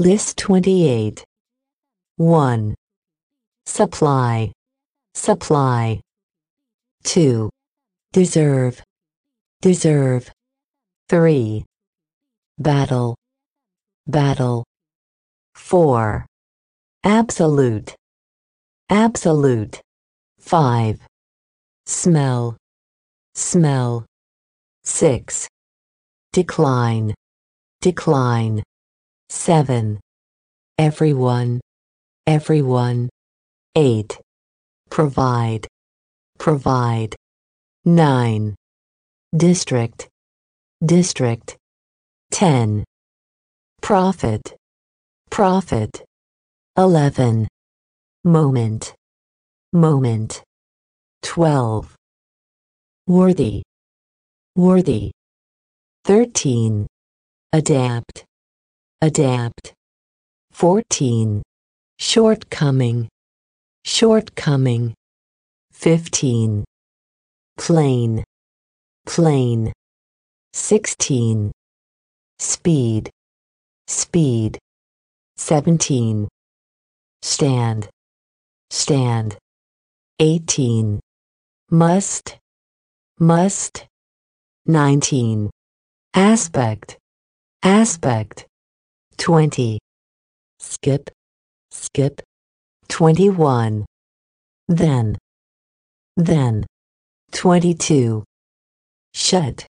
List 28. 1. Supply. Supply. 2. Deserve. Deserve. 3. Battle. Battle. 4. Absolute. Absolute. 5. Smell. Smell. 6. Decline. Decline. 7. Everyone. Everyone. 8. Provide. Provide. 9. District. District. 10. Profit. Profit. 11. Moment. Moment. 12. Worthy. Worthy. 13. Adapt. Adapt. 14. Shortcoming. Shortcoming. 15. Plain. Plain. 16. Speed. Speed. 17. Stand. Stand. 18. Must. Must. 19. Aspect. Aspect. 20. Skip. Skip. 21. Then. Then. 22. Shut.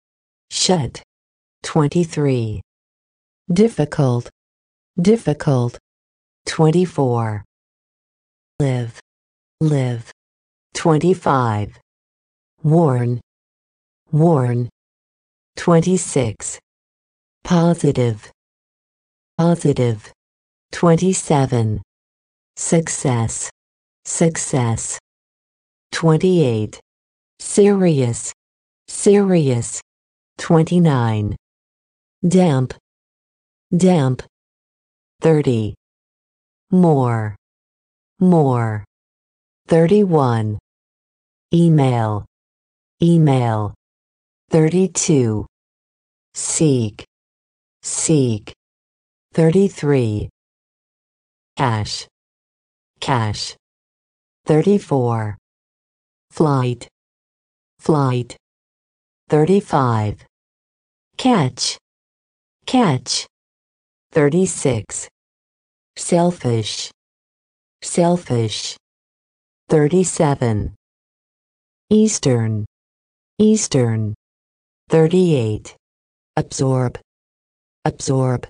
Shut. 23. Difficult. Difficult. 24. Live. Live. 25. Warn. Warn. 26. Positive. Positive. 27. Success. Success. 28. Serious. Serious. 29. Damp. Damp. 30. More. More. 31. Email. Email. 32. Seek. Seek. 33. Cash. Cash. 34. Flight. Flight. 35. Catch. Catch. 36. Selfish. Selfish. 37. Eastern. Eastern. 38. Absorb. Absorb.